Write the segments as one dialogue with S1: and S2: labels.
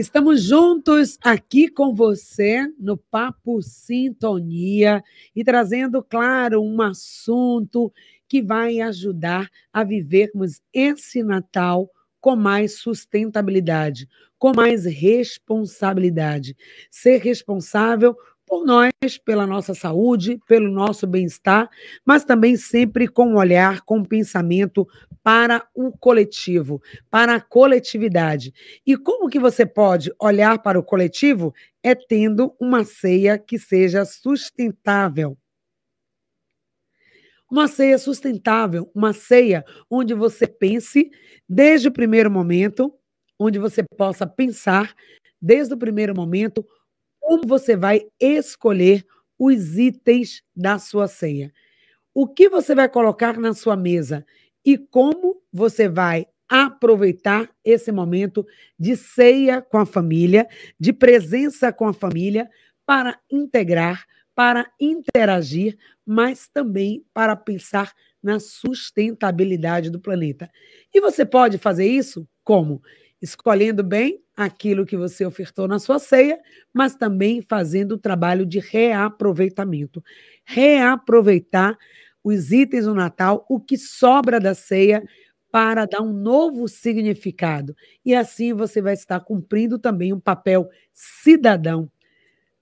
S1: Estamos juntos aqui com você no Papo Sintonia e trazendo, claro, um assunto que vai ajudar a vivermos esse Natal com mais sustentabilidade, com mais responsabilidade. Ser responsável por nós, pela nossa saúde, pelo nosso bem-estar, mas também sempre com um olhar, com um pensamento para o coletivo, para a coletividade. E como que você pode olhar para o coletivo? É tendo uma ceia que seja sustentável. Uma ceia sustentável, uma ceia onde você pense desde o primeiro momento, onde você possa pensar desde o primeiro momento como você vai escolher os itens da sua ceia. O que você vai colocar na sua mesa e como você vai aproveitar esse momento de ceia com a família, de presença com a família, para integrar, para interagir, mas também para pensar na sustentabilidade do planeta. E você pode fazer isso como? Escolhendo bem aquilo que você ofertou na sua ceia, mas também fazendo o trabalho de reaproveitamento. Reaproveitar os itens do Natal, o que sobra da ceia, para dar um novo significado. E assim você vai estar cumprindo também um papel cidadão,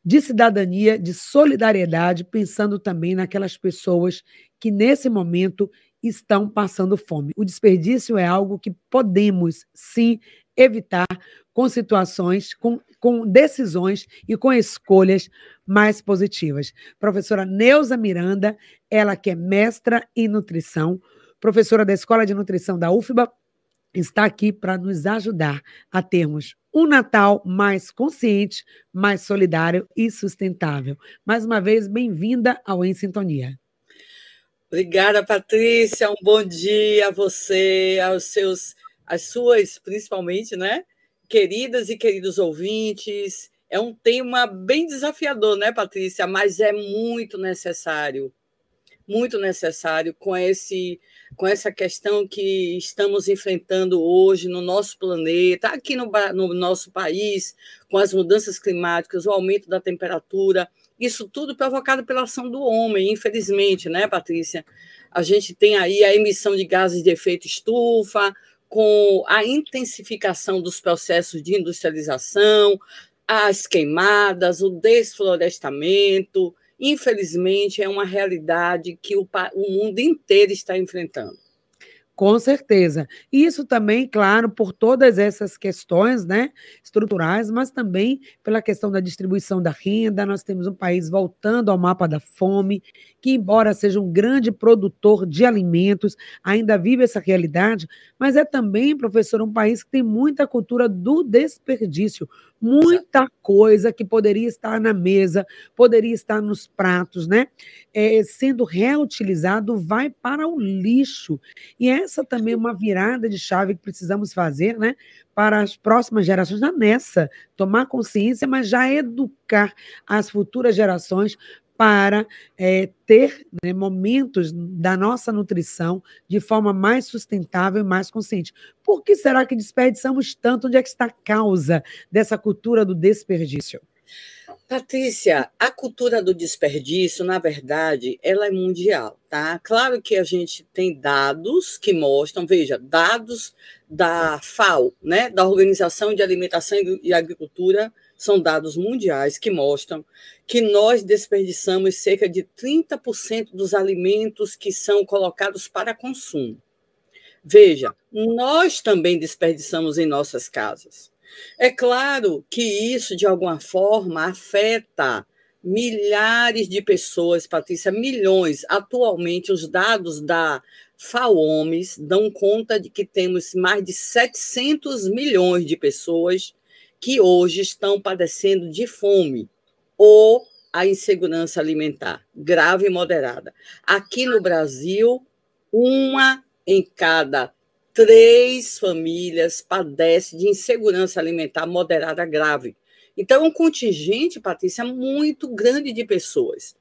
S1: de cidadania, de solidariedade, pensando também naquelas pessoas que nesse momento estão passando fome. O desperdício é algo que podemos sim evitar com situações, com, com decisões e com escolhas mais positivas. Professora Neuza Miranda, ela que é mestra em nutrição, professora da Escola de Nutrição da UFBA, está aqui para nos ajudar a termos um Natal mais consciente, mais solidário e sustentável. Mais uma vez, bem-vinda ao Em Sintonia.
S2: Obrigada, Patrícia. Um bom dia a você, aos seus, as suas, principalmente, né? queridas e queridos ouvintes. É um tema bem desafiador, né, Patrícia? Mas é muito necessário, muito necessário com esse com essa questão que estamos enfrentando hoje no nosso planeta, aqui no, no nosso país, com as mudanças climáticas, o aumento da temperatura, isso tudo provocado pela ação do homem, infelizmente, né, Patrícia? A gente tem aí a emissão de gases de efeito estufa, com a intensificação dos processos de industrialização, as queimadas, o desflorestamento, infelizmente, é uma realidade que o, o mundo inteiro está enfrentando.
S1: Com certeza. Isso também, claro, por todas essas questões né, estruturais, mas também pela questão da distribuição da renda. Nós temos um país voltando ao mapa da fome, que, embora seja um grande produtor de alimentos, ainda vive essa realidade, mas é também, professor, um país que tem muita cultura do desperdício. Muita coisa que poderia estar na mesa, poderia estar nos pratos, né? É, sendo reutilizado, vai para o lixo. E essa também é uma virada de chave que precisamos fazer, né? Para as próximas gerações, já nessa, tomar consciência, mas já educar as futuras gerações para é, ter né, momentos da nossa nutrição de forma mais sustentável e mais consciente. Por que será que desperdiçamos tanto? Onde é que está a causa dessa cultura do desperdício?
S2: Patrícia, a cultura do desperdício, na verdade, ela é mundial, tá? Claro que a gente tem dados que mostram, veja, dados da FAO, né, da Organização de Alimentação e Agricultura são dados mundiais que mostram que nós desperdiçamos cerca de 30% dos alimentos que são colocados para consumo. Veja, nós também desperdiçamos em nossas casas. É claro que isso, de alguma forma, afeta milhares de pessoas, Patrícia, milhões. Atualmente, os dados da FAOMES dão conta de que temos mais de 700 milhões de pessoas que hoje estão padecendo de fome ou a insegurança alimentar, grave e moderada. Aqui no Brasil, uma em cada três famílias padece de insegurança alimentar moderada grave. Então, é um contingente, Patrícia, muito grande de pessoas.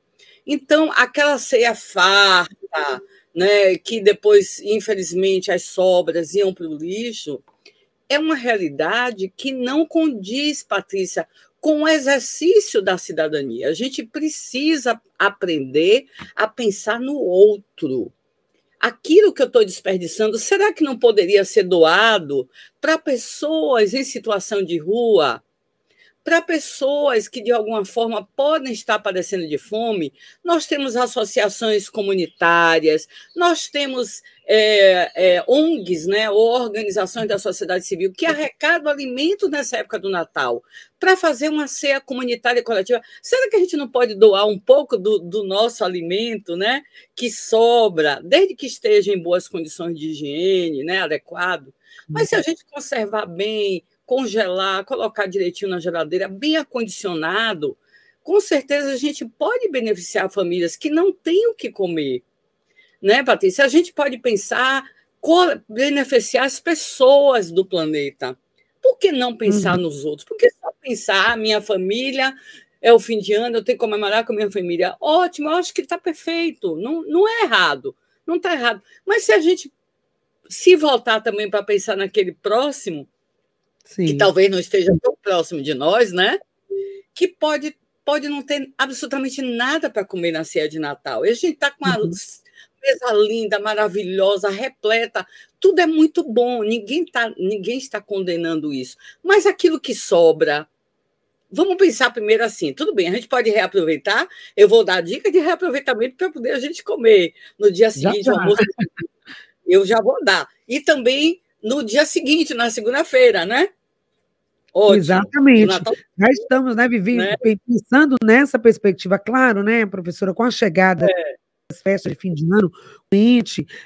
S2: Então, aquela ceia farta, né, que depois, infelizmente, as sobras iam para o lixo, é uma realidade que não condiz, Patrícia, com o exercício da cidadania. A gente precisa aprender a pensar no outro. Aquilo que eu estou desperdiçando, será que não poderia ser doado para pessoas em situação de rua? Para pessoas que, de alguma forma, podem estar padecendo de fome, nós temos associações comunitárias, nós temos é, é, ONGs, né, ou organizações da sociedade civil, que arrecadam alimentos nessa época do Natal, para fazer uma ceia comunitária coletiva. Será que a gente não pode doar um pouco do, do nosso alimento, né, que sobra, desde que esteja em boas condições de higiene, né, adequado? Mas se a gente conservar bem, congelar, colocar direitinho na geladeira, bem acondicionado, com certeza a gente pode beneficiar famílias que não têm o que comer. Né, Patrícia? A gente pode pensar beneficiar as pessoas do planeta. Por que não pensar uhum. nos outros? Por que só pensar, ah, minha família é o fim de ano, eu tenho que comemorar com a minha família? Ótimo, eu acho que está perfeito, não, não é errado, não está errado. Mas se a gente se voltar também para pensar naquele próximo, Sim. que talvez não esteja tão próximo de nós, né? Que pode, pode não ter absolutamente nada para comer na ceia de Natal. E a gente está com uma uhum. mesa linda, maravilhosa, repleta. Tudo é muito bom, ninguém, tá, ninguém está condenando isso. Mas aquilo que sobra, Vamos pensar primeiro assim, tudo bem, a gente pode reaproveitar. Eu vou dar dica de reaproveitamento para poder a gente comer no dia seguinte, almoço. Eu já vou dar. E também no dia seguinte, na segunda-feira, né?
S1: Ótimo. Exatamente. Já estamos, né, Vivi, né? pensando nessa perspectiva, claro, né, professora, com a chegada é. das festas de fim de ano,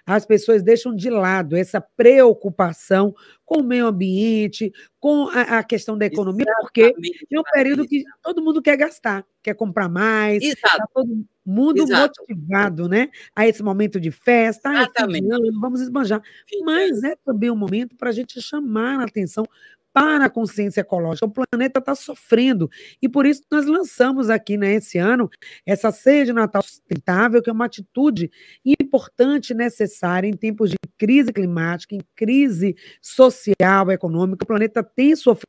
S1: as pessoas deixam de lado essa preocupação com o meio ambiente, com a, a questão da economia, Exatamente, porque é um período que todo mundo quer gastar, quer comprar mais, está todo mundo Exato. motivado, né, a esse momento de festa, Exatamente. Ano, vamos esbanjar. Mas é também um momento para a gente chamar a atenção para a consciência ecológica. O planeta está sofrendo. E por isso nós lançamos aqui, né, esse ano, essa ceia de Natal sustentável, que é uma atitude importante e necessária em tempos de crise climática, em crise social, econômica. O planeta tem sofrido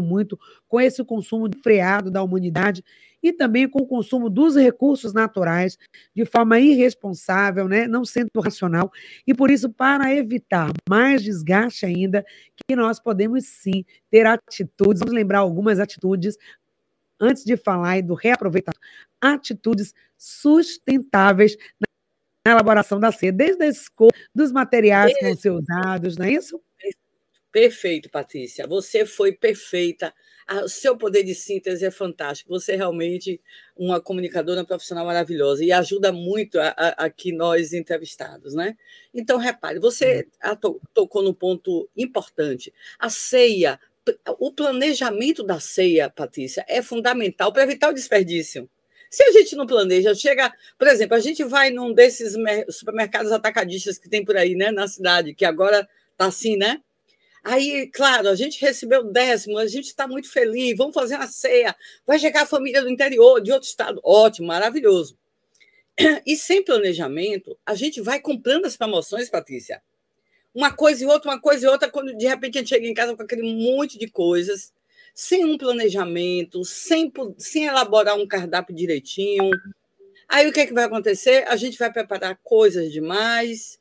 S1: muito com esse consumo freado da humanidade e também com o consumo dos recursos naturais de forma irresponsável, né, não sendo racional. E por isso, para evitar mais desgaste ainda, que nós podemos sim ter atitudes, vamos lembrar algumas atitudes antes de falar do reaproveitamento, atitudes sustentáveis na elaboração da ceia, desde a escolha dos materiais que vão ser usados, não é isso?
S2: Perfeito, Patrícia. Você foi perfeita o seu poder de síntese é fantástico. Você é realmente uma comunicadora profissional maravilhosa e ajuda muito aqui nós entrevistados, né? Então, repare, você uhum. tocou no ponto importante. A ceia, o planejamento da ceia, Patrícia, é fundamental para evitar o desperdício. Se a gente não planeja, chega, por exemplo, a gente vai num desses supermercados atacadistas que tem por aí, né, na cidade, que agora está assim, né? Aí, claro, a gente recebeu o décimo, a gente está muito feliz, vamos fazer uma ceia, vai chegar a família do interior, de outro estado. Ótimo, maravilhoso. E sem planejamento, a gente vai comprando as promoções, Patrícia. Uma coisa e outra, uma coisa e outra, quando de repente a gente chega em casa com aquele monte de coisas, sem um planejamento, sem, sem elaborar um cardápio direitinho. Aí o que, é que vai acontecer? A gente vai preparar coisas demais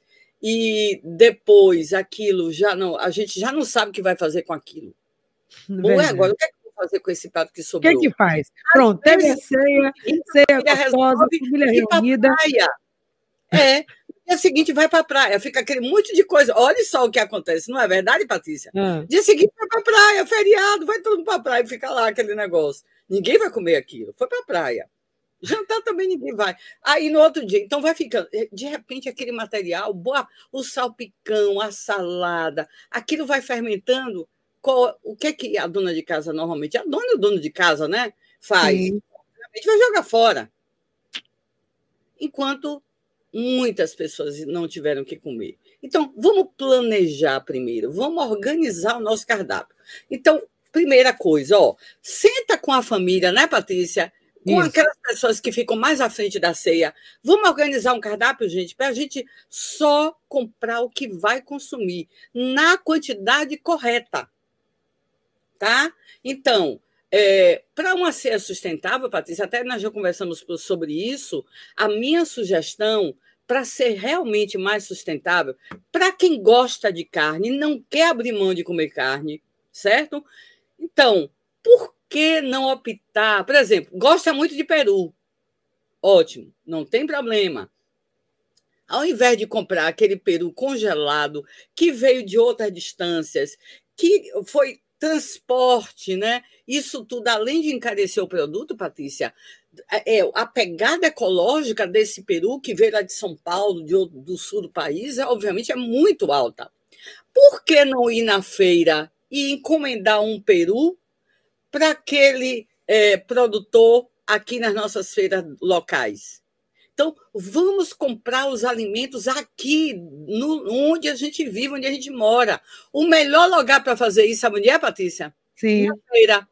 S2: e depois aquilo já não, a gente já não sabe o que vai fazer com aquilo. Ou é agora, o que é que eu vou fazer com esse prato que sobrou?
S1: O que é que faz? Pronto, teve a ceia, ceia gostosa, família reunida.
S2: É, dia seguinte vai para a praia, fica aquele monte de coisa. Olha só o que acontece, não é verdade, Patrícia? Ah. Dia seguinte vai para a praia, feriado, vai todo mundo para a praia e fica lá aquele negócio. Ninguém vai comer aquilo, foi para a praia. Jantar também ninguém vai. Aí no outro dia, então vai ficando. Eh, de repente, aquele material, boa, o salpicão, a salada, aquilo vai fermentando. Qual, o que é que a dona de casa normalmente, a dona e o dono de casa, né? Faz. Sim. A gente vai jogar fora. Enquanto muitas pessoas não tiveram o que comer. Então, vamos planejar primeiro, vamos organizar o nosso cardápio. Então, primeira coisa, ó, senta com a família, né, Patrícia? Com Isso. aquelas pessoas que ficam mais à frente da ceia. Vamos organizar um cardápio, gente, para a gente só comprar o que vai consumir na quantidade correta. Tá? Então, é, para uma ceia sustentável, Patrícia, até nós já conversamos sobre isso, a minha sugestão para ser realmente mais sustentável, para quem gosta de carne não quer abrir mão de comer carne, certo? Então, por que não optar? Por exemplo, gosta muito de peru. Ótimo, não tem problema. Ao invés de comprar aquele peru congelado que veio de outras distâncias, que foi transporte, né? Isso tudo, além de encarecer o produto, Patrícia, é, é a pegada ecológica desse peru que veio lá de São Paulo, de, do sul do país, é, obviamente é muito alta. Por que não ir na feira e encomendar um peru para aquele é, produtor aqui nas nossas feiras locais. Então, vamos comprar os alimentos aqui, no, onde a gente vive, onde a gente mora. O melhor lugar para fazer isso, sabe onde é, Patrícia?
S1: Sim.
S2: Na feira.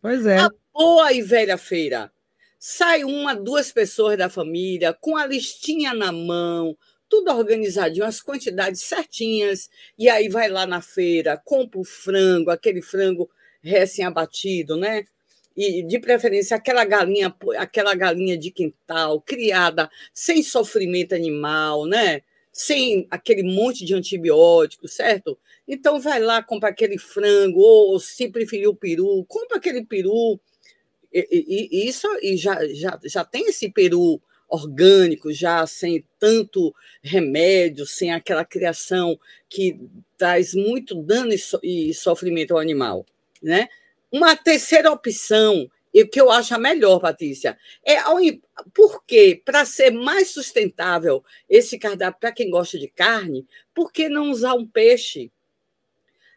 S1: Pois é.
S2: A boa e velha feira. Sai uma, duas pessoas da família, com a listinha na mão, tudo organizadinho, as quantidades certinhas, e aí vai lá na feira, compra o frango, aquele frango recém-abatido, né? E de preferência aquela galinha, aquela galinha de quintal, criada sem sofrimento animal, né? Sem aquele monte de antibióticos, certo? Então vai lá, compra aquele frango, ou se preferir o peru, compra aquele peru. E, e, e isso e já, já, já tem esse peru orgânico, já sem tanto remédio, sem aquela criação que traz muito dano e, so, e sofrimento ao animal. Né? Uma terceira opção, e o que eu acho a melhor, Patrícia, é porque para ser mais sustentável esse cardápio para quem gosta de carne, por que não usar um peixe?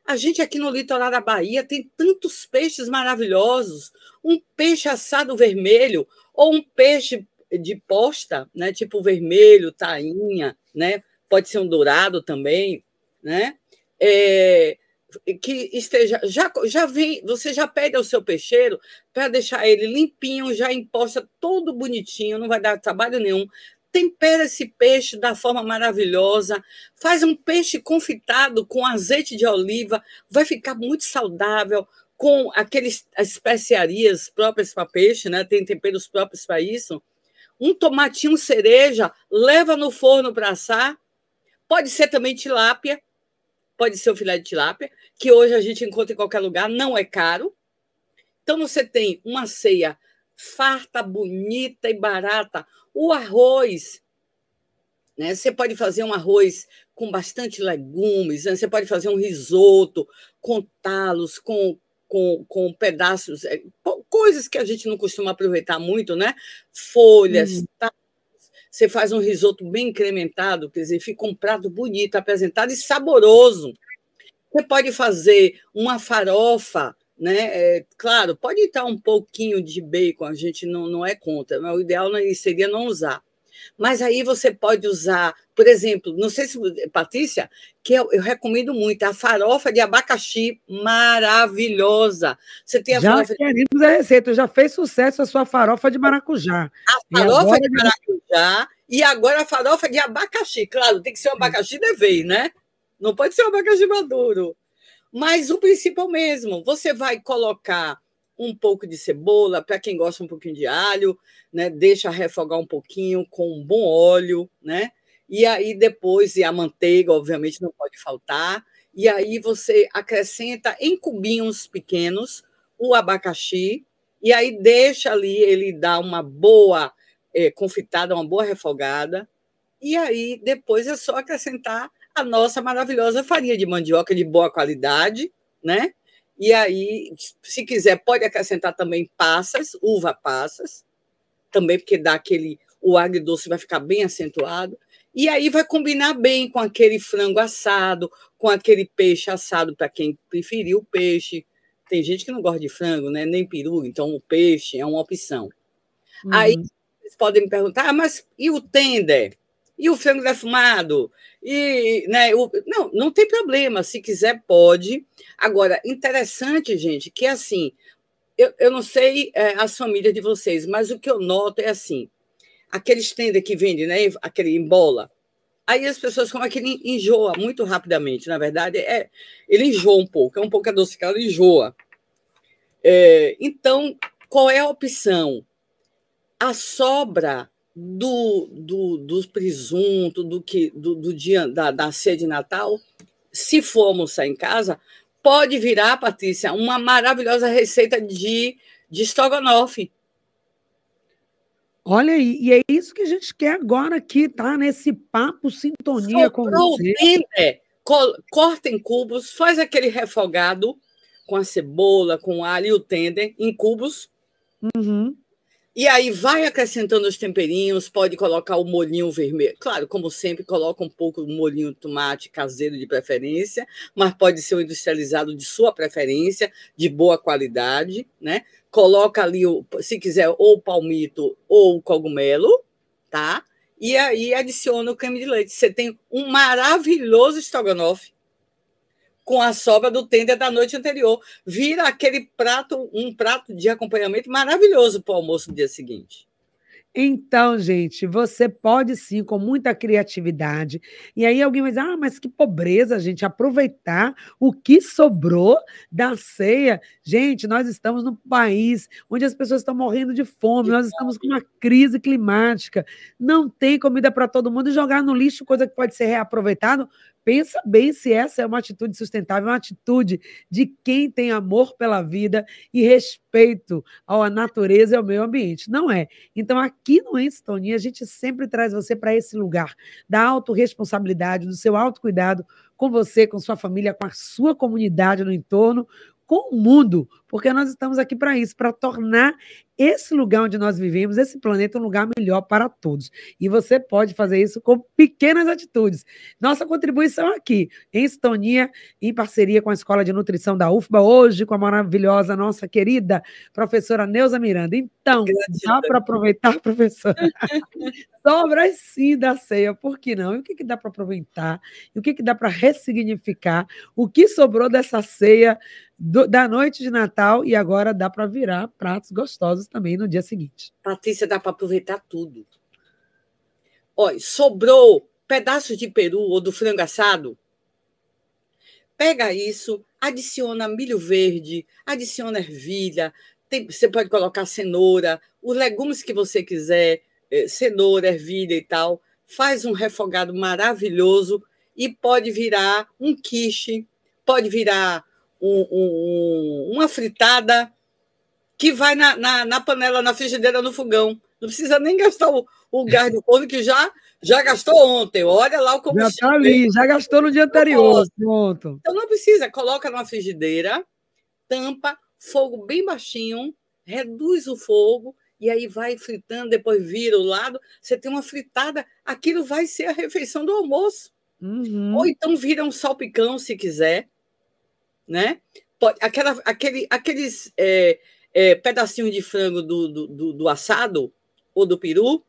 S2: A gente aqui no litoral da Bahia tem tantos peixes maravilhosos, um peixe assado vermelho ou um peixe de posta, né, tipo vermelho, tainha, né? Pode ser um dourado também, né? É, que esteja já já vem, você já pede ao seu peixeiro para deixar ele limpinho, já imposta todo bonitinho, não vai dar trabalho nenhum. Tempera esse peixe da forma maravilhosa, faz um peixe confitado com azeite de oliva, vai ficar muito saudável com aqueles especiarias próprias para peixe, né? Tem temperos próprios para isso. Um tomatinho cereja, leva no forno para assar. Pode ser também tilápia, pode ser o filé de tilápia, que hoje a gente encontra em qualquer lugar, não é caro. Então você tem uma ceia farta, bonita e barata. O arroz, né? Você pode fazer um arroz com bastante legumes, né? você pode fazer um risoto com talos, com, com, com pedaços, é, coisas que a gente não costuma aproveitar muito, né? Folhas, hum. Você faz um risoto bem incrementado, quer dizer, fica um prato bonito, apresentado e saboroso. Você pode fazer uma farofa, né? É, claro, pode estar um pouquinho de bacon, a gente não, não é contra, mas o ideal seria não usar. Mas aí você pode usar, por exemplo, não sei se, Patrícia, que eu, eu recomendo muito, a farofa de abacaxi maravilhosa. Você tem a
S1: já
S2: farofa.
S1: Queremos a receita, já fez sucesso a sua farofa de maracujá.
S2: A farofa de maracujá e agora a farofa de abacaxi. Claro, tem que ser um abacaxi de vez, né? Não pode ser um abacaxi maduro. Mas o princípio é o mesmo. Você vai colocar um pouco de cebola, para quem gosta um pouquinho de alho, né? Deixa refogar um pouquinho com um bom óleo, né? E aí depois, e a manteiga, obviamente, não pode faltar. E aí você acrescenta em cubinhos pequenos o abacaxi, e aí deixa ali ele dar uma boa é, confitada, uma boa refogada. E aí depois é só acrescentar a nossa maravilhosa farinha de mandioca de boa qualidade, né? E aí, se quiser, pode acrescentar também passas, uva passas, também porque dá aquele. O agridoce vai ficar bem acentuado. E aí vai combinar bem com aquele frango assado, com aquele peixe assado, para quem preferir o peixe. Tem gente que não gosta de frango, né? nem peru, então o peixe é uma opção. Uhum. Aí vocês podem me perguntar, ah, mas e o tender? E o frango defumado? E, né, o, não, não tem problema. Se quiser, pode. Agora, interessante, gente, que assim, eu, eu não sei é, as famílias de vocês, mas o que eu noto é assim: aqueles tender que vende, né? Aquele em bola. Aí as pessoas como é que ele enjoa muito rapidamente. Na verdade, é, ele enjoa um pouco, é um pouco adocicado, enjoa. É, então, qual é a opção? A sobra do, do, do presunto, do, que, do, do dia da, da ceia de Natal, se for almoçar em casa, pode virar, Patrícia, uma maravilhosa receita de, de estrogonofe.
S1: Olha aí, e é isso que a gente quer agora aqui, tá? Nesse papo sintonia Soprou com você.
S2: Tender, corta em cubos, faz aquele refogado com a cebola, com o alho e o tender em cubos.
S1: Uhum.
S2: E aí vai acrescentando os temperinhos, pode colocar o molhinho vermelho. Claro, como sempre, coloca um pouco do molhinho tomate caseiro de preferência, mas pode ser o industrializado de sua preferência, de boa qualidade, né? Coloca ali, o, se quiser, ou palmito ou cogumelo, tá? E aí adiciona o creme de leite. Você tem um maravilhoso estrogonofe com a sobra do tender da noite anterior. Vira aquele prato, um prato de acompanhamento maravilhoso para o almoço no dia seguinte.
S1: Então, gente, você pode sim, com muita criatividade. E aí alguém vai dizer: ah, mas que pobreza, gente, aproveitar o que sobrou da ceia. Gente, nós estamos num país onde as pessoas estão morrendo de fome, nós estamos com uma crise climática. Não tem comida para todo mundo e jogar no lixo coisa que pode ser reaproveitado Pensa bem se essa é uma atitude sustentável, uma atitude de quem tem amor pela vida e respeito à natureza e ao meio ambiente. Não é. Então, aqui no Enstonia, a gente sempre traz você para esse lugar da autorresponsabilidade, do seu autocuidado com você, com sua família, com a sua comunidade no entorno, com o mundo, porque nós estamos aqui para isso, para tornar esse lugar onde nós vivemos, esse planeta, um lugar melhor para todos. E você pode fazer isso com pequenas atitudes. Nossa contribuição aqui, em Estonia, em parceria com a Escola de Nutrição da UFBA, hoje com a maravilhosa, nossa querida professora Neuza Miranda. Então, dá para aproveitar, professora? Sobras sim da ceia, por que não? E o que, que dá para aproveitar? E o que, que dá para ressignificar? O que sobrou dessa ceia do, da noite de Natal e agora dá para virar pratos gostosos também no dia seguinte.
S2: Patrícia, dá para aproveitar tudo. Olha, sobrou pedaços de peru ou do frango assado. Pega isso, adiciona milho verde, adiciona ervilha, tem, você pode colocar cenoura, os legumes que você quiser, eh, cenoura, ervilha e tal. Faz um refogado maravilhoso e pode virar um quiche, pode virar um, um, uma fritada que vai na, na, na, panela, na frigideira, no fogão. Não precisa nem gastar o, o gás do forno, que já, já gastou ontem. Olha lá o
S1: combustível. Já está ali, já gastou no dia anterior. Pronto.
S2: Então não precisa, coloca na frigideira, tampa, fogo bem baixinho, reduz o fogo e aí vai fritando, depois vira o lado. Você tem uma fritada, aquilo vai ser a refeição do almoço.
S1: Uhum.
S2: Ou então vira um salpicão, se quiser. Né? Aquela, aquele, aqueles. É, é, pedacinhos de frango do, do, do, do, assado ou do peru.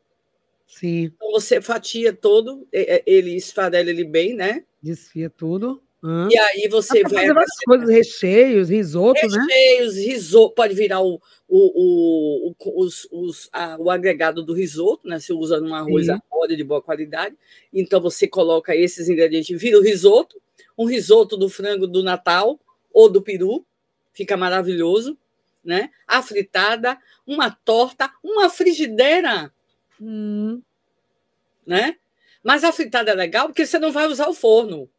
S1: Sim.
S2: Então você fatia todo, é, é, ele esfarela ele bem, né?
S1: Desfia tudo.
S2: Hum. E aí você vai.
S1: Fazer várias coisas, recheios, risoto,
S2: recheios,
S1: né?
S2: Recheios, risoto, pode virar o, o, o, os, os, a, o agregado do risoto, né? Você usa um arroz a óleo de boa qualidade. Então você coloca esses ingredientes, vira o risoto, um risoto do frango do Natal ou do peru, fica maravilhoso né? A fritada, uma torta, uma frigideira.
S1: Hum.
S2: Né? Mas a fritada é legal porque você não vai usar o forno.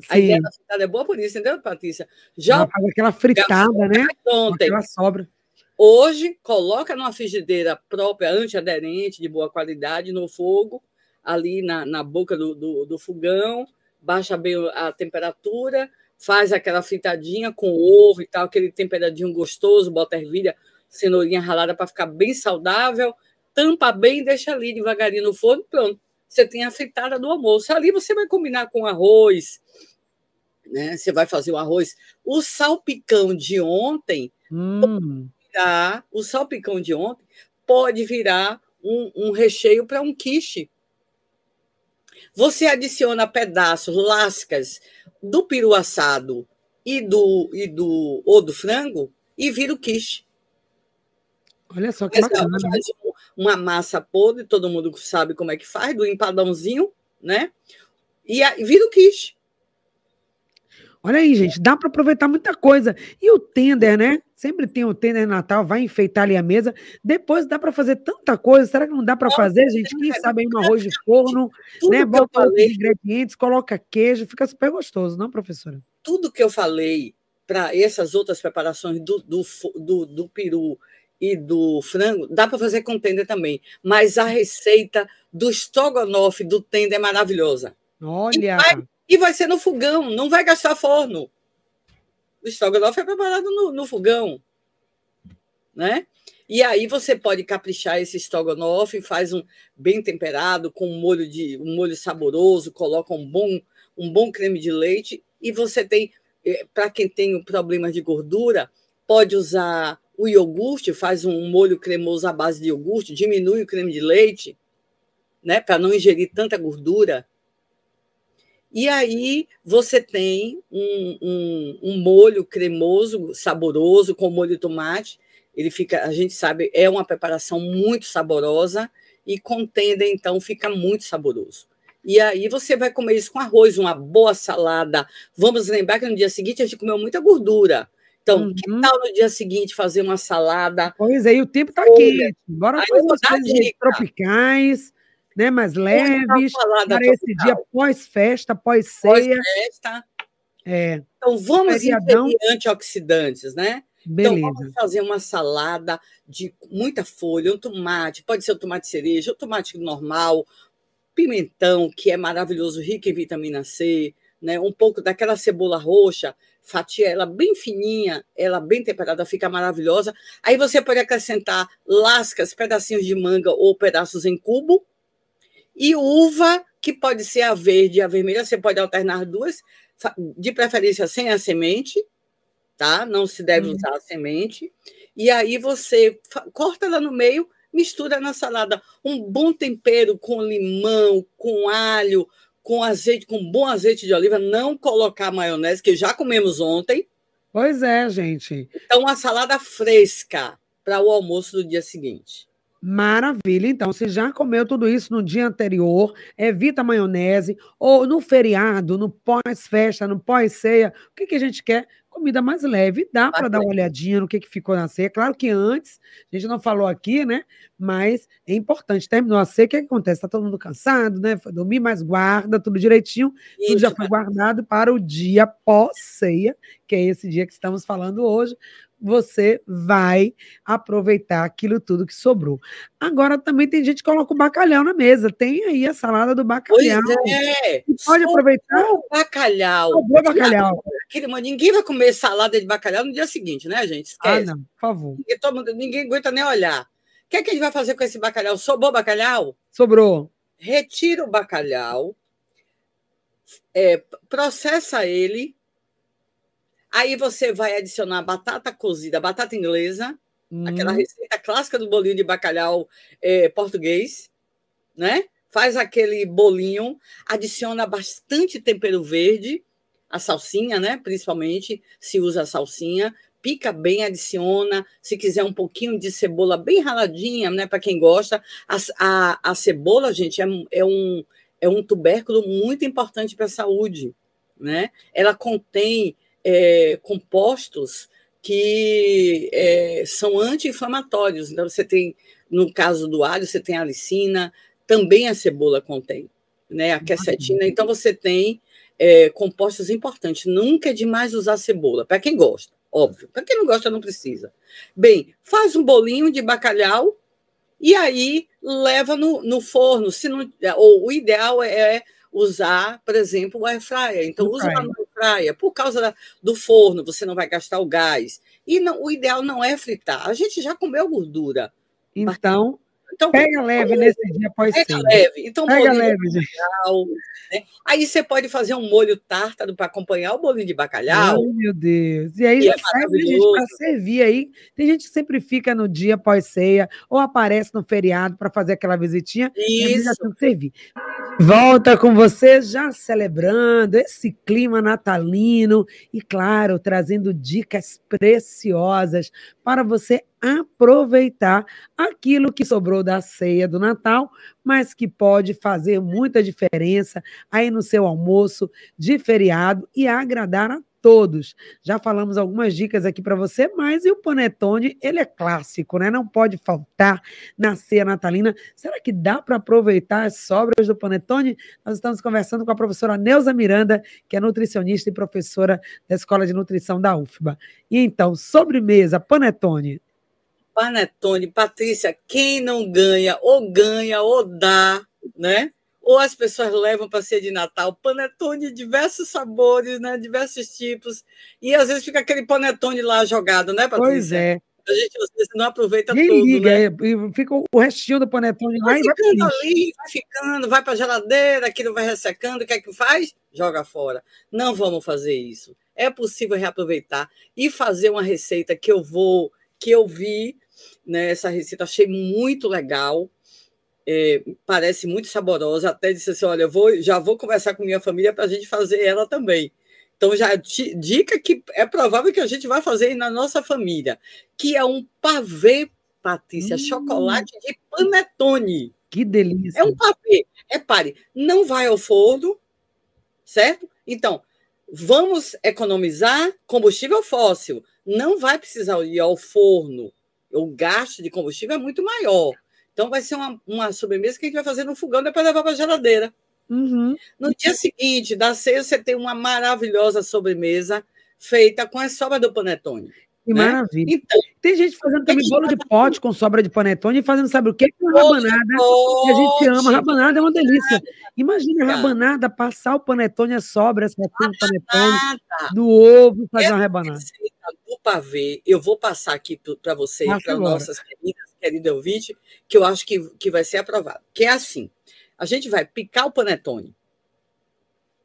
S2: Sim. A ideia da fritada é boa por isso, entendeu, Patrícia?
S1: Já faz aquela fritada, né? Ontem. Aquela sobra.
S2: Hoje, coloca numa frigideira própria, antiaderente, de boa qualidade, no fogo, ali na, na boca do, do, do fogão, baixa bem a temperatura, faz aquela fritadinha com ovo e tal, aquele temperadinho gostoso, bota ervilha, cenourinha ralada para ficar bem saudável, tampa bem, deixa ali devagarinho no forno, pronto. Você tem a fritada do almoço. Ali você vai combinar com arroz, né? Você vai fazer o arroz. O salpicão de ontem,
S1: hum.
S2: virar, o salpicão de ontem pode virar um, um recheio para um quiche. Você adiciona pedaços, lascas do peru assado e do, e do ou do frango e vira o quiche.
S1: Olha só que bacana. Né?
S2: Faz uma massa podre, todo mundo sabe como é que faz, do empadãozinho, né? E, e vira o quiche.
S1: Olha aí, gente, dá para aproveitar muita coisa. E o tender, né? Sempre tem o tender Natal, vai enfeitar ali a mesa. Depois dá para fazer tanta coisa. Será que não dá para fazer, gente? Quem sabe aí um arroz de forno, tudo né? Bota os ingredientes, coloca queijo, fica super gostoso, não, professora?
S2: Tudo que eu falei para essas outras preparações do, do, do, do peru e do frango, dá para fazer com tender também. Mas a receita do estrogonofe do tender é maravilhosa.
S1: Olha!
S2: E vai, ser no fogão, não vai gastar forno. O estrogonofe é preparado no, no fogão. Né? E aí você pode caprichar esse estrogonofe, faz um bem temperado, com um molho, de, um molho saboroso, coloca um bom, um bom creme de leite, e você tem, eh, para quem tem problema de gordura, pode usar o iogurte, faz um molho cremoso à base de iogurte, diminui o creme de leite, né, para não ingerir tanta gordura. E aí você tem um, um, um, molho cremoso, saboroso, com molho de tomate. Ele fica, a gente sabe, é uma preparação muito saborosa e contenda, então, fica muito saboroso. E aí você vai comer isso com arroz, uma boa salada. Vamos lembrar que no dia seguinte a gente comeu muita gordura. Então, uhum. que tal no dia seguinte fazer uma salada?
S1: Pois é, e o tempo está quente. Bora fazer umas coisas tropicais, né, mais leves, para esse dia pós-festa, pós-ceia.
S2: Pós-festa. É. Então, vamos Feriadão. antioxidantes, né? Beleza. Então, vamos fazer uma salada de muita folha, um tomate, pode ser o tomate cereja, o tomate normal, pimentão, que é maravilhoso, rico em vitamina C, né? um pouco daquela cebola roxa, fatia ela bem fininha, ela bem temperada, fica maravilhosa. Aí você pode acrescentar lascas, pedacinhos de manga ou pedaços em cubo. E uva, que pode ser a verde e a vermelha, você pode alternar duas, de preferência sem a semente, tá? Não se deve uhum. usar a semente. E aí você corta ela no meio, mistura na salada. Um bom tempero com limão, com alho, com azeite, com bom azeite de oliva, não colocar maionese, que já comemos ontem.
S1: Pois é, gente.
S2: Então, uma salada fresca para o almoço do dia seguinte.
S1: Maravilha. Então, você já comeu tudo isso no dia anterior, evita maionese, ou no feriado, no pós-festa, no pós-ceia. O que, que a gente quer? comida mais leve, dá para dar uma olhadinha no que, que ficou na ceia. Claro que antes, a gente não falou aqui, né? Mas é importante. Terminou a ceia, o que, que acontece? Está todo mundo cansado, né? Foi dormir, mas guarda tudo direitinho. Isso, tudo já foi guardado para o dia pós-ceia, que é esse dia que estamos falando hoje você vai aproveitar aquilo tudo que sobrou. Agora também tem gente que coloca o bacalhau na mesa. Tem aí a salada do bacalhau.
S2: Pois é.
S1: pode aproveitar.
S2: O bacalhau.
S1: Sobrou bacalhau.
S2: Ninguém vai comer salada de bacalhau no dia seguinte, né, gente?
S1: Ah, Esquece. Ah, não, por favor.
S2: Ninguém, todo, ninguém aguenta nem olhar. O que, é que a gente vai fazer com esse bacalhau? Sobrou bacalhau?
S1: Sobrou.
S2: Retira o bacalhau, é, processa ele Aí você vai adicionar batata cozida, batata inglesa, hum. aquela receita clássica do bolinho de bacalhau é, português, né? Faz aquele bolinho, adiciona bastante tempero verde, a salsinha, né? Principalmente se usa a salsinha, pica bem, adiciona. Se quiser um pouquinho de cebola bem raladinha, né? Para quem gosta, a, a, a, cebola, gente, é, é, um, é um tubérculo muito importante para a saúde, né? Ela contém é, compostos que é, são anti-inflamatórios. Então, você tem, no caso do alho, você tem a alicina, também a cebola contém, né? A quercetina. Então, você tem é, compostos importantes. Nunca é demais usar cebola, para quem gosta, óbvio. Para quem não gosta, não precisa. Bem, faz um bolinho de bacalhau e aí leva no, no forno. Se não, ou, o ideal é usar, por exemplo, o air fryer. Então, usa no fryer. Por causa da, do forno, você não vai gastar o gás. E não, o ideal não é fritar. A gente já comeu gordura.
S1: Então, então, pega leve nesse dia pode
S2: pega
S1: ser.
S2: leve. Então,
S1: pega leve, gente.
S2: Né? Aí você pode fazer um molho tártaro para acompanhar o bolinho de bacalhau.
S1: Ai, meu Deus. E aí já é serve para servir aí. Tem gente que sempre fica no dia pós-ceia ou aparece no feriado para fazer aquela visitinha.
S2: Isso.
S1: E que servir. Volta com você já celebrando esse clima natalino e, claro, trazendo dicas preciosas para você aproveitar aquilo que sobrou da ceia do Natal, mas que pode fazer muita diferença aí no seu almoço de feriado e agradar a todos. Já falamos algumas dicas aqui para você, mas e o panetone, ele é clássico, né? Não pode faltar na ceia natalina. Será que dá para aproveitar as sobras do panetone? Nós estamos conversando com a professora Neuza Miranda, que é nutricionista e professora da Escola de Nutrição da UFBA. E então, sobremesa, panetone.
S2: Panetone, Patrícia, quem não ganha, ou ganha ou dá, né? Ou as pessoas levam para ser de Natal panetone de diversos sabores, né? diversos tipos, e às vezes fica aquele panetone lá jogado, né, Patrícia?
S1: Pois é.
S2: A gente às vezes não aproveita Nem tudo, liga, né?
S1: É, fica o restinho do panetone
S2: vai lá vai ficando ali, vai ficando, vai para a geladeira, aquilo vai ressecando, o que é que faz? Joga fora. Não vamos fazer isso. É possível reaproveitar e fazer uma receita que eu vou, que eu vi, né? Essa receita achei muito legal é, parece muito saborosa. Até disse assim: olha, eu vou, já vou conversar com minha família para a gente fazer ela também. Então, já dica que é provável que a gente vai fazer na nossa família, que é um pavê, Patrícia, hum. chocolate de panetone.
S1: Que delícia!
S2: É um pavê. Repare, não vai ao forno, certo? Então, vamos economizar combustível fóssil. Não vai precisar ir ao forno. O gasto de combustível é muito maior. Então, vai ser uma, uma sobremesa que a gente vai fazer no fogão depois levar para a geladeira.
S1: Uhum.
S2: No dia seguinte, da ceia, você tem uma maravilhosa sobremesa feita com as sobras do panetone.
S1: Que né? maravilha. Então, tem gente fazendo também bolo de pote com sobra de panetone e fazendo, sabe o quê? Com rabanada. Que a gente ama. Rabanada é uma delícia. Imagina a rabanada, passar o panetone, as sobras, o panetone, do ovo, fazer uma rabanada.
S2: Do pavê, eu vou passar aqui para vocês, para nossas queridas querido ouvinte, que eu acho que, que vai ser aprovado. Que é assim: a gente vai picar o panetone,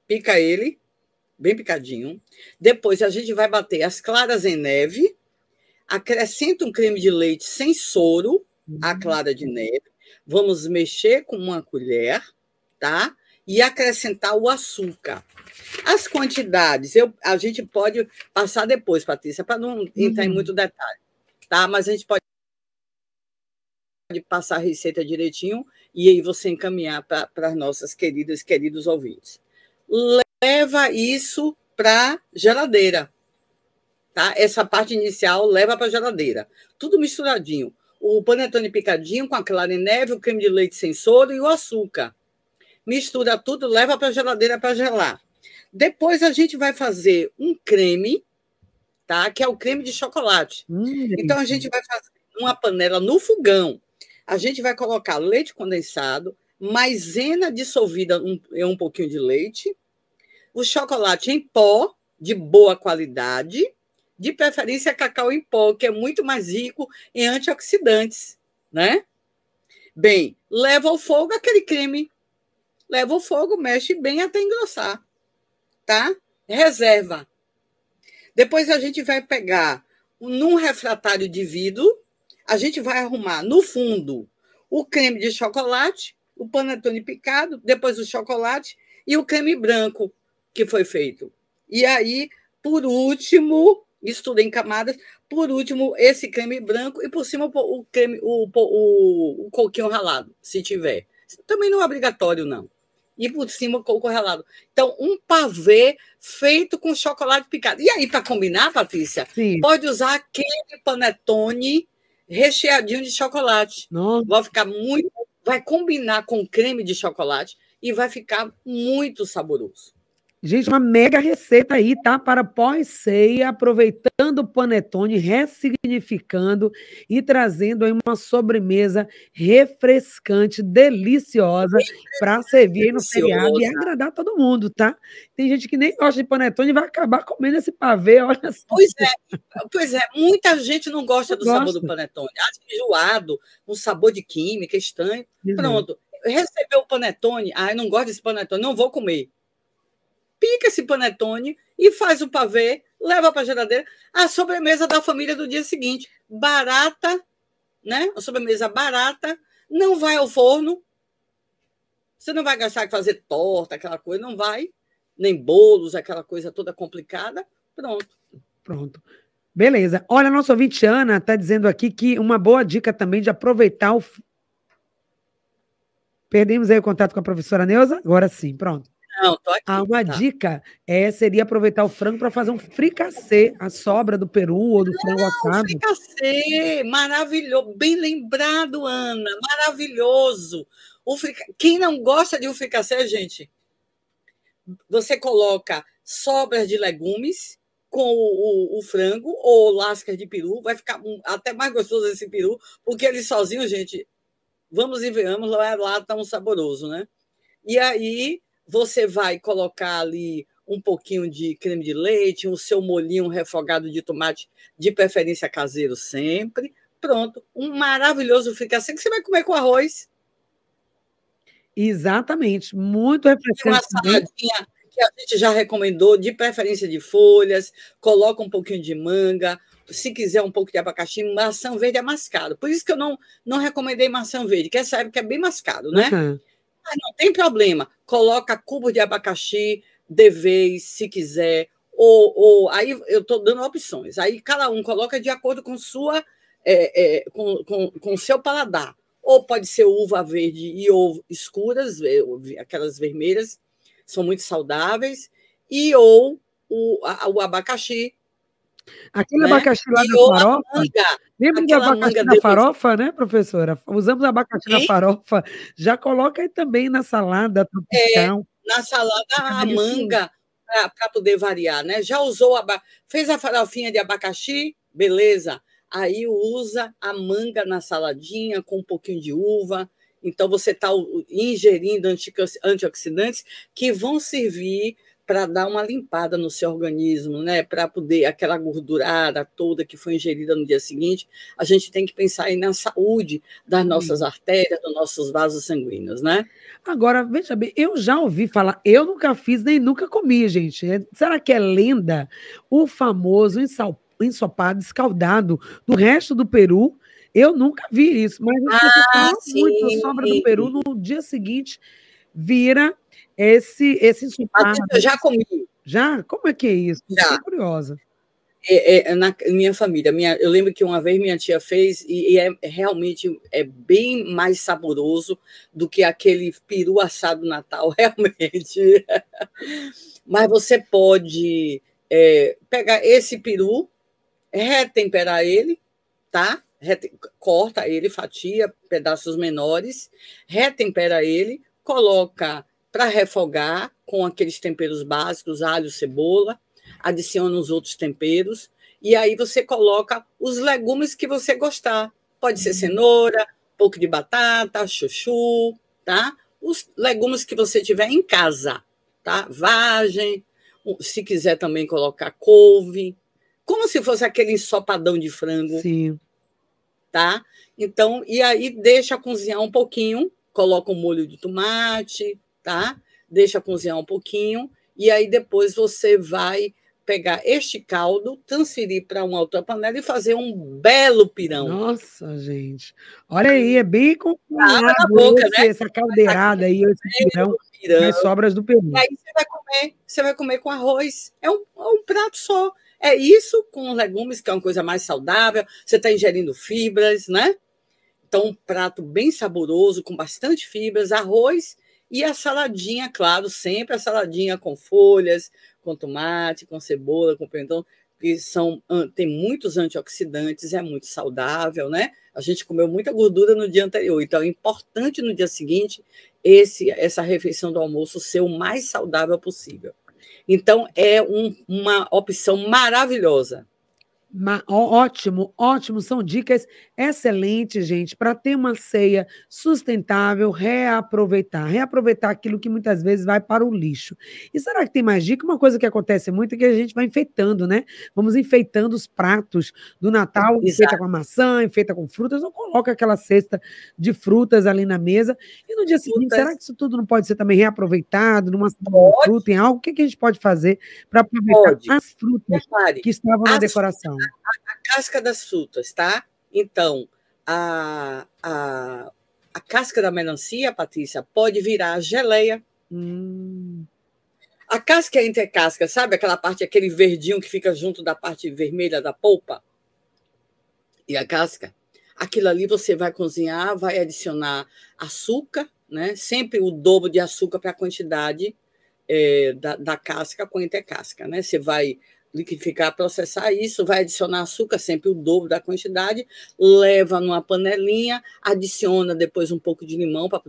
S2: pica ele, bem picadinho. Depois a gente vai bater as claras em neve, acrescenta um creme de leite sem soro, a clara de neve. Vamos mexer com uma colher, tá? E acrescentar o açúcar. As quantidades, eu, a gente pode passar depois, Patrícia, para não entrar uhum. em muito detalhe, tá? Mas a gente pode de passar a receita direitinho e aí você encaminhar para as nossas queridas queridos ouvintes. Leva isso para geladeira, tá? Essa parte inicial leva para geladeira, tudo misturadinho. O panetone picadinho com a clara em neve, o creme de leite sem soro e o açúcar. Mistura tudo, leva para a geladeira para gelar. Depois a gente vai fazer um creme, tá? Que é o creme de chocolate. Hum, então a gente vai fazer uma panela no fogão a gente vai colocar leite condensado, maisena dissolvida um, em um pouquinho de leite, o chocolate em pó de boa qualidade, de preferência cacau em pó, que é muito mais rico em antioxidantes, né? Bem, leva ao fogo aquele creme. Leva ao fogo, mexe bem até engrossar, tá? Reserva. Depois a gente vai pegar num refratário de vidro, a gente vai arrumar no fundo o creme de chocolate, o panetone picado, depois o chocolate e o creme branco que foi feito. E aí, por último, isso tudo em camadas, por último, esse creme branco e por cima o creme, o, o, o coquinho ralado, se tiver. Também não é obrigatório, não. E por cima o coco ralado. Então, um pavê feito com chocolate picado. E aí, para combinar, Patrícia, Sim. pode usar aquele panetone recheadinho de chocolate.
S1: Nossa.
S2: Vai ficar muito. Vai combinar com creme de chocolate e vai ficar muito saboroso.
S1: Gente, uma mega receita aí, tá? Para pós-ceia, aproveitando o panetone, ressignificando e trazendo aí uma sobremesa refrescante, deliciosa, para servir aí no feriado e agradar todo mundo, tá? Tem gente que nem gosta de panetone e vai acabar comendo esse pavê, olha
S2: só. Pois é, pois é, muita gente não gosta do gosta. sabor do panetone. Acha enjoado, um sabor de química estranho. Uhum. Pronto, recebeu o panetone, ah, eu não gosto desse panetone, não vou comer pica esse panetone e faz o pavê, leva para a geladeira. A sobremesa da família do dia seguinte. Barata, né? A sobremesa barata, não vai ao forno, Você não vai gastar com fazer torta, aquela coisa, não vai, nem bolos, aquela coisa toda complicada. Pronto.
S1: Pronto. Beleza. Olha, nossa ouvinte Ana está dizendo aqui que uma boa dica também de aproveitar o. Perdemos aí o contato com a professora Neuza? Agora sim, pronto.
S2: Não, tô aqui.
S1: Ah, uma tá. dica é, seria aproveitar o frango para fazer um fricassê, a sobra do peru ou do Não, frango assado.
S2: Fricassê, maravilhoso, bem lembrado, Ana, maravilhoso. O frica... Quem não gosta de um fricassê, gente, você coloca sobras de legumes com o, o, o, frango ou lascas de peru, vai ficar até mais gostoso esse peru, porque ele sozinho, gente, vamos e venhamos, lá, lá tá um saboroso, né? E aí você vai colocar ali um pouquinho de creme de leite, o seu molhinho refogado de tomate, de preferência caseiro sempre. Pronto, um maravilhoso fricassê que você vai comer com arroz.
S1: Exatamente, muito refrescante.
S2: Uma saladinha que a gente já recomendou, de preferência de folhas, coloca um pouquinho de manga, se quiser um pouco de abacaxi, maçã verde é mascado. Por isso que eu não, não recomendei maçã verde, que essa época é bem mascado, né? Uhum. Mas não tem problema. Coloca cubo de abacaxi de vez, se quiser. Ou, ou aí eu estou dando opções. Aí cada um coloca de acordo com sua é, é, com, com, com seu paladar. Ou pode ser uva verde e ovo escuras, aquelas vermelhas, são muito saudáveis, e ou o, o abacaxi,
S1: Aquele né? abacaxi lá da farofa. Manga, lembra do abacaxi da farofa, né, professora? Usamos abacaxi na farofa. Já coloca aí também na salada tropical.
S2: É, na salada a manga, para poder variar, né? Já usou, aba... fez a farofinha de abacaxi, beleza. Aí usa a manga na saladinha com um pouquinho de uva. Então, você está ingerindo antioxidantes que vão servir para dar uma limpada no seu organismo, né? Para poder aquela gordurada toda que foi ingerida no dia seguinte, a gente tem que pensar aí na saúde das nossas Sim. artérias, dos nossos vasos sanguíneos, né?
S1: Agora, veja bem, eu já ouvi falar, eu nunca fiz nem nunca comi, gente. É, será que é lenda o famoso ensopado escaldado do resto do Peru? Eu nunca vi isso, mas ah, muito sobra do Peru no dia seguinte vira esse, esse ensopado.
S2: Eu já comi.
S1: Já? Como é que é isso?
S2: Já.
S1: Estou curiosa.
S2: É, é, na minha família, minha, eu lembro que uma vez minha tia fez e, e é realmente é bem mais saboroso do que aquele peru assado Natal, realmente. Mas você pode é, pegar esse peru, retemperar ele, tá? corta ele, fatia, pedaços menores, retempera ele, coloca para refogar com aqueles temperos básicos, alho, cebola, adiciona os outros temperos e aí você coloca os legumes que você gostar. Pode ser cenoura, pouco de batata, chuchu, tá? Os legumes que você tiver em casa, tá? Vagem, se quiser também colocar couve, como se fosse aquele ensopadão de frango.
S1: Sim.
S2: Tá? Então, e aí deixa cozinhar um pouquinho, coloca um molho de tomate, tá? Deixa cozinhar um pouquinho e aí depois você vai pegar este caldo, transferir para uma outra panela e fazer um belo pirão.
S1: Nossa, gente. Olha aí, é bem complicado ah, boca, esse, né? essa caldeirada aí, esse pirão, pirão. As sobras do peru.
S2: E aí você vai comer, você vai comer com arroz. É um, é um prato só. É isso com legumes, que é uma coisa mais saudável. Você está ingerindo fibras, né? Então, um prato bem saboroso, com bastante fibras, arroz e a saladinha, claro, sempre a saladinha com folhas, com tomate, com cebola, com pimentão, que são, tem muitos antioxidantes, é muito saudável, né? A gente comeu muita gordura no dia anterior, então é importante no dia seguinte esse, essa refeição do almoço ser o mais saudável possível. Então, é um, uma opção maravilhosa.
S1: Ótimo, ótimo. São dicas excelentes, gente, para ter uma ceia sustentável, reaproveitar, reaproveitar aquilo que muitas vezes vai para o lixo. E será que tem mais dica? Uma coisa que acontece muito é que a gente vai enfeitando, né? Vamos enfeitando os pratos do Natal, Exato. enfeita com a maçã, enfeita com frutas, ou coloca aquela cesta de frutas ali na mesa. E no dia seguinte, frutas. será que isso tudo não pode ser também reaproveitado numa fruta, em algo? O que, que a gente pode fazer para aproveitar pode. as frutas que estavam na decoração?
S2: A, a casca das frutas, tá? Então, a, a, A casca da melancia, Patrícia, pode virar geleia. Hum. A casca é entre casca, sabe aquela parte, aquele verdinho que fica junto da parte vermelha da polpa? E a casca? Aquilo ali você vai cozinhar, vai adicionar açúcar, né? Sempre o dobro de açúcar para a quantidade é, da, da, casca com a casca, né? Você vai liquidificar, processar isso, vai adicionar açúcar, sempre o dobro da quantidade, leva numa panelinha, adiciona depois um pouco de limão para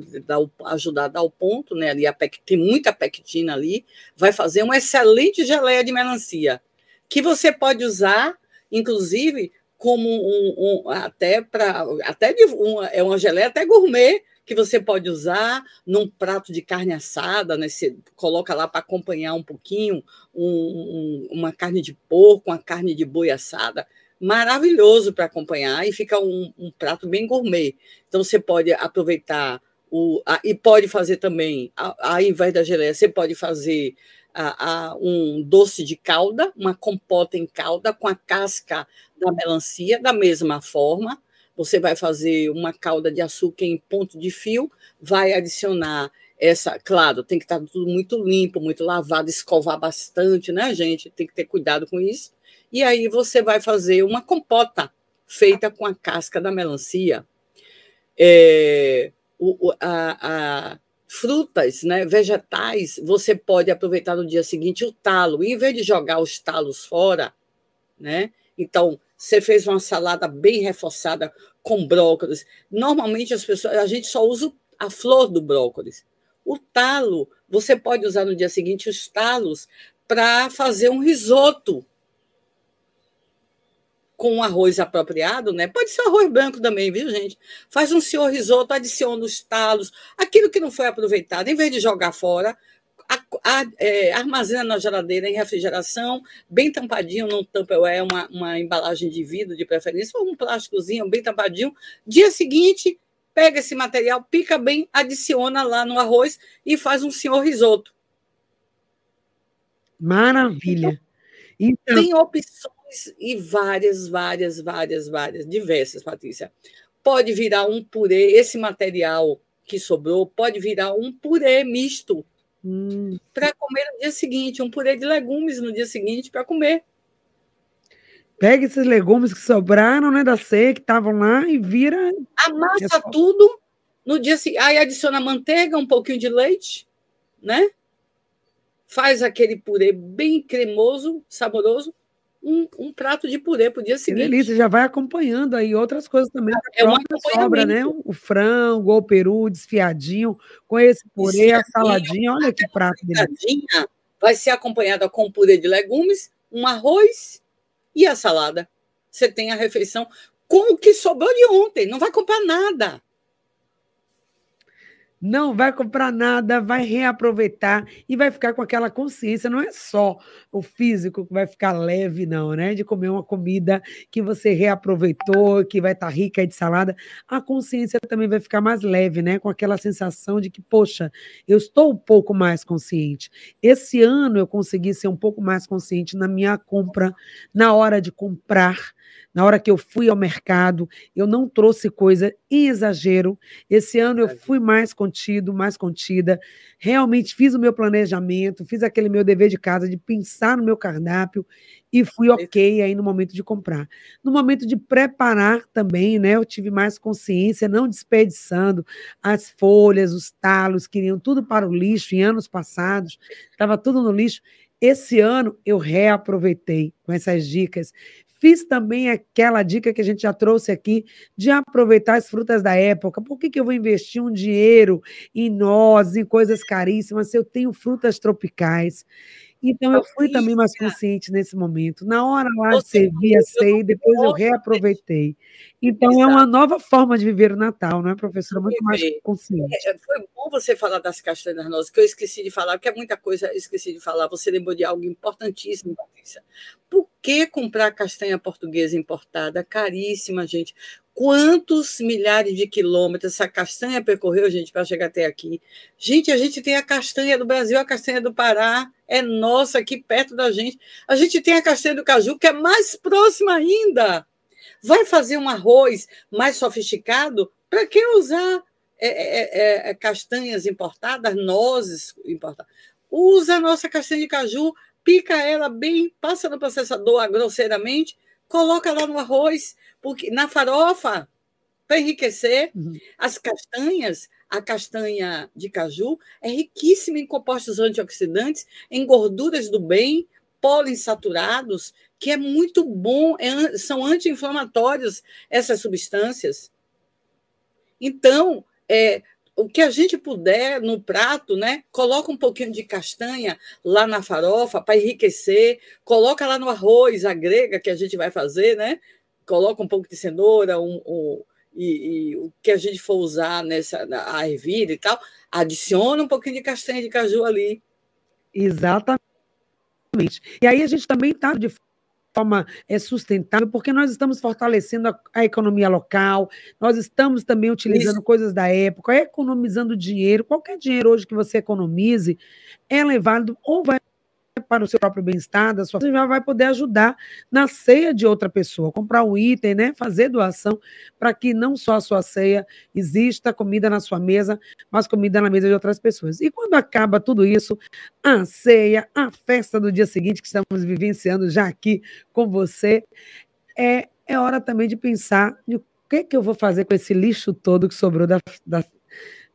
S2: ajudar a dar o ponto, né? Ali a pec, tem muita pectina ali, vai fazer uma excelente geleia de melancia, que você pode usar, inclusive, como um, um até para até de, um, é uma geleia até gourmet que você pode usar num prato de carne assada, né? Você coloca lá para acompanhar um pouquinho um, uma carne de porco, uma carne de boi assada, maravilhoso para acompanhar e fica um, um, prato bem gourmet. Então você pode aproveitar o a, e pode fazer também, ao invés da geleia, você pode fazer a, a, um doce de calda, uma compota em calda com a casca da melancia, da mesma forma. Você vai fazer uma calda de açúcar em ponto de fio, vai adicionar essa, claro, tem que estar tudo muito limpo, muito lavado, escovar bastante, né, gente? Tem que ter cuidado com isso. E aí você vai fazer uma compota feita com a casca da melancia. É, o, a, a, frutas, né, vegetais, você pode aproveitar no dia seguinte o talo. Em vez de jogar os talos fora, né? Então, você fez uma salada bem reforçada com brócolis. Normalmente as pessoas, a gente só usa a flor do brócolis. O talo, você pode usar no dia seguinte os talos para fazer um risoto com um arroz apropriado, né? Pode ser arroz branco também, viu, gente? Faz um senhor risoto, adiciona os talos, aquilo que não foi aproveitado, em vez de jogar fora, a, a, é, armazena na geladeira em refrigeração, bem tampadinho num Tupperware, uma, uma embalagem de vidro de preferência, ou um plásticozinho bem tampadinho. Dia seguinte, pega esse material, pica bem, adiciona lá no arroz e faz um senhor risoto.
S1: Maravilha.
S2: Então, tem opções e várias, várias, várias, várias, diversas, Patrícia. Pode virar um purê, esse material que sobrou pode virar um purê misto Hum. Para comer no dia seguinte, um purê de legumes no dia seguinte para comer.
S1: Pega esses legumes que sobraram, né, da ceia, que estavam lá, e vira.
S2: Amassa é tudo no dia seguinte. Aí adiciona manteiga, um pouquinho de leite, né? Faz aquele purê bem cremoso, saboroso um, um, prato de purê para o dia seguinte. Que
S1: delícia, já vai acompanhando aí outras coisas também. É uma sobra, né? O frango, o peru desfiadinho, com esse purê, a saladinha, olha que prato delicioso.
S2: Vai ser acompanhada com purê de legumes, um arroz e a salada. Você tem a refeição com o que sobrou de ontem, não vai comprar nada
S1: não vai comprar nada, vai reaproveitar e vai ficar com aquela consciência. Não é só o físico que vai ficar leve, não, né? De comer uma comida que você reaproveitou, que vai estar tá rica de salada. A consciência também vai ficar mais leve, né? Com aquela sensação de que, poxa, eu estou um pouco mais consciente. Esse ano eu consegui ser um pouco mais consciente na minha compra, na hora de comprar na hora que eu fui ao mercado, eu não trouxe coisa em exagero. Esse ano eu fui mais contido, mais contida. Realmente fiz o meu planejamento, fiz aquele meu dever de casa de pensar no meu cardápio e fui ok aí no momento de comprar. No momento de preparar também, né? Eu tive mais consciência, não desperdiçando as folhas, os talos, queriam tudo para o lixo em anos passados, estava tudo no lixo. Esse ano eu reaproveitei com essas dicas. Fiz também aquela dica que a gente já trouxe aqui de aproveitar as frutas da época. Por que, que eu vou investir um dinheiro em nozes, em coisas caríssimas, se eu tenho frutas tropicais? Então, eu fui também mais consciente nesse momento. Na hora lá de servir a ceia, depois eu reaproveitei. Então, Exato. é uma nova forma de viver o Natal, não é, professora? Muito mais consciente.
S2: É, foi bom você falar das castanhas nozes, que eu esqueci de falar, porque é muita coisa eu esqueci de falar. Você lembrou de algo importantíssimo, Patrícia. Por que comprar castanha portuguesa importada? Caríssima, gente. Quantos milhares de quilômetros essa castanha percorreu, gente, para chegar até aqui? Gente, a gente tem a castanha do Brasil, a castanha do Pará, é nossa, aqui perto da gente. A gente tem a castanha do caju, que é mais próxima ainda. Vai fazer um arroz mais sofisticado? Para que usar é, é, é, é, castanhas importadas, nozes importadas. Usa a nossa castanha de caju, pica ela bem, passa no processador grosseiramente, coloca lá no arroz, porque na farofa, para enriquecer. Uhum. As castanhas, a castanha de caju é riquíssima em compostos antioxidantes, em gorduras do bem, poliinsaturados, que é muito bom, é, são anti-inflamatórios essas substâncias. Então, é, o que a gente puder no prato, né? Coloca um pouquinho de castanha lá na farofa para enriquecer, coloca lá no arroz, a grega que a gente vai fazer, né? Coloca um pouco de cenoura, um, um e, e, o que a gente for usar nessa a ervilha e tal, adiciona um pouquinho de castanha de caju ali.
S1: Exatamente. E aí a gente também está de forma é, sustentável, porque nós estamos fortalecendo a, a economia local, nós estamos também utilizando Isso. coisas da época, economizando dinheiro. Qualquer dinheiro hoje que você economize é levado ou vai para o seu próprio bem-estar, da sua você já vai poder ajudar na ceia de outra pessoa, comprar um item, né, fazer doação para que não só a sua ceia exista comida na sua mesa, mas comida na mesa de outras pessoas. E quando acaba tudo isso, a ceia, a festa do dia seguinte que estamos vivenciando já aqui com você, é, é hora também de pensar no que, que eu vou fazer com esse lixo todo que sobrou da, da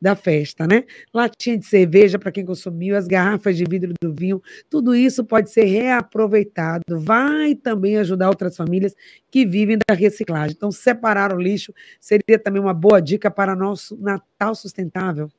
S1: da festa, né? Latinha de cerveja para quem consumiu, as garrafas de vidro do vinho, tudo isso pode ser reaproveitado. Vai também ajudar outras famílias que vivem da reciclagem. Então, separar o lixo seria também uma boa dica para nosso Natal sustentável.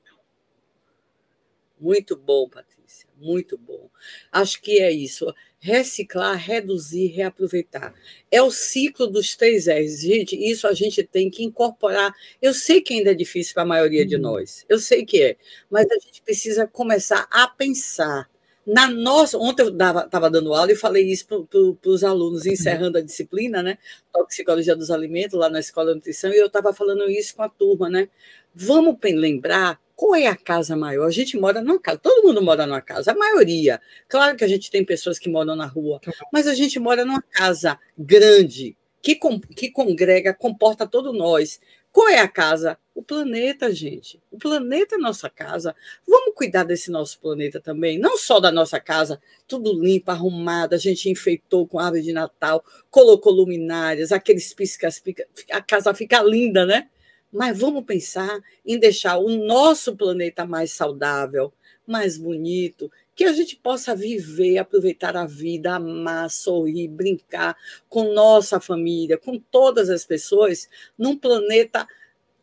S2: Muito bom, Patrícia, muito bom. Acho que é isso reciclar, reduzir, reaproveitar. É o ciclo dos três R's. Gente, isso a gente tem que incorporar. Eu sei que ainda é difícil para a maioria de uhum. nós, eu sei que é, mas a gente precisa começar a pensar. Na nossa, ontem eu estava dando aula e falei isso para os alunos, encerrando a disciplina, né? Toxicologia dos alimentos, lá na Escola de Nutrição, e eu estava falando isso com a turma, né? Vamos lembrar qual é a casa maior? A gente mora numa casa, todo mundo mora numa casa, a maioria. Claro que a gente tem pessoas que moram na rua, mas a gente mora numa casa grande, que, com, que congrega, comporta todos nós. Qual é a casa? O planeta, gente. O planeta é nossa casa. Vamos cuidar desse nosso planeta também, não só da nossa casa, tudo limpo, arrumado, a gente enfeitou com árvore de Natal, colocou luminárias, aqueles piscas, a casa fica linda, né? Mas vamos pensar em deixar o nosso planeta mais saudável, mais bonito, que a gente possa viver, aproveitar a vida, amar, sorrir, brincar com nossa família, com todas as pessoas, num planeta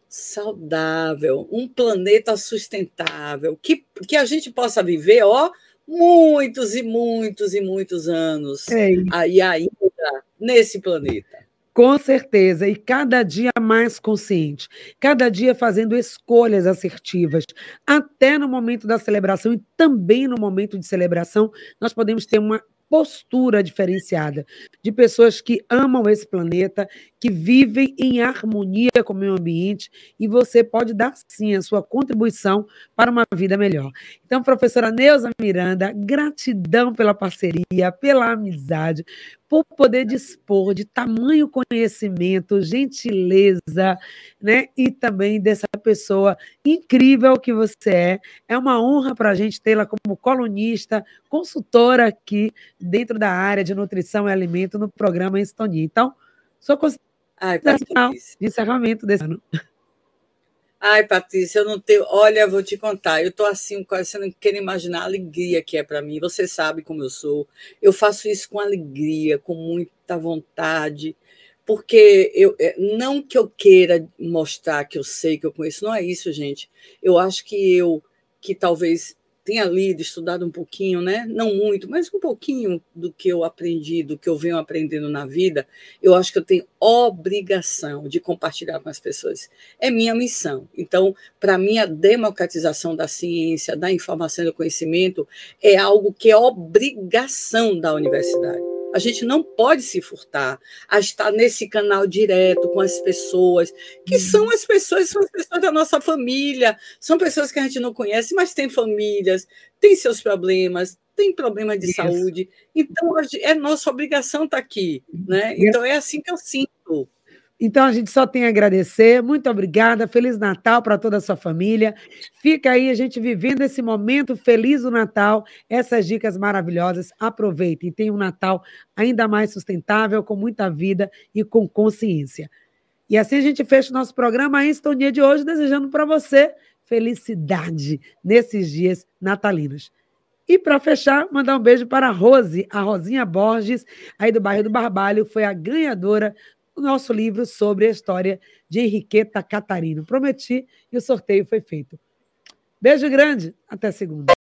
S2: saudável, um planeta sustentável, que, que a gente possa viver, ó, muitos e muitos e muitos anos é aí ainda nesse planeta.
S1: Com certeza, e cada dia mais consciente, cada dia fazendo escolhas assertivas. Até no momento da celebração e também no momento de celebração, nós podemos ter uma postura diferenciada de pessoas que amam esse planeta, que vivem em harmonia com o meio ambiente e você pode dar sim a sua contribuição para uma vida melhor. Então, professora Neuza Miranda, gratidão pela parceria, pela amizade, por poder dispor de tamanho conhecimento, gentileza, né? E também dessa pessoa incrível que você é. É uma honra para a gente tê-la como colunista, consultora aqui dentro da área de nutrição e alimento no programa Estonia. Então, sua consideração de encerramento desse ano.
S2: Ai, Patrícia, eu não tenho. Olha, vou te contar. Eu estou assim, quase não quero imaginar a alegria que é para mim. Você sabe como eu sou. Eu faço isso com alegria, com muita vontade, porque eu é, não que eu queira mostrar que eu sei que eu conheço, não é isso, gente. Eu acho que eu, que talvez tenha lido, estudado um pouquinho, né? Não muito, mas um pouquinho do que eu aprendi, do que eu venho aprendendo na vida, eu acho que eu tenho obrigação de compartilhar com as pessoas. É minha missão. Então, para mim, a democratização da ciência, da informação e do conhecimento é algo que é obrigação da universidade. A gente não pode se furtar a estar nesse canal direto com as pessoas, que uhum. são as pessoas, são as pessoas da nossa família, são pessoas que a gente não conhece, mas têm famílias, têm seus problemas, têm problema de Isso. saúde. Então, é nossa obrigação estar aqui. Né? Então, é assim que eu sinto.
S1: Então a gente só tem a agradecer. Muito obrigada. Feliz Natal para toda a sua família. Fica aí a gente vivendo esse momento feliz do Natal. Essas dicas maravilhosas. Aproveitem. Tenha um Natal ainda mais sustentável, com muita vida e com consciência. E assim a gente fecha o nosso programa em Estonia de hoje, desejando para você felicidade nesses dias natalinos. E para fechar, mandar um beijo para a Rose, a Rosinha Borges, aí do bairro do Barbalho, foi a ganhadora do nosso livro sobre a história de Henriqueta Catarino. Prometi e o sorteio foi feito. Beijo grande, até segunda.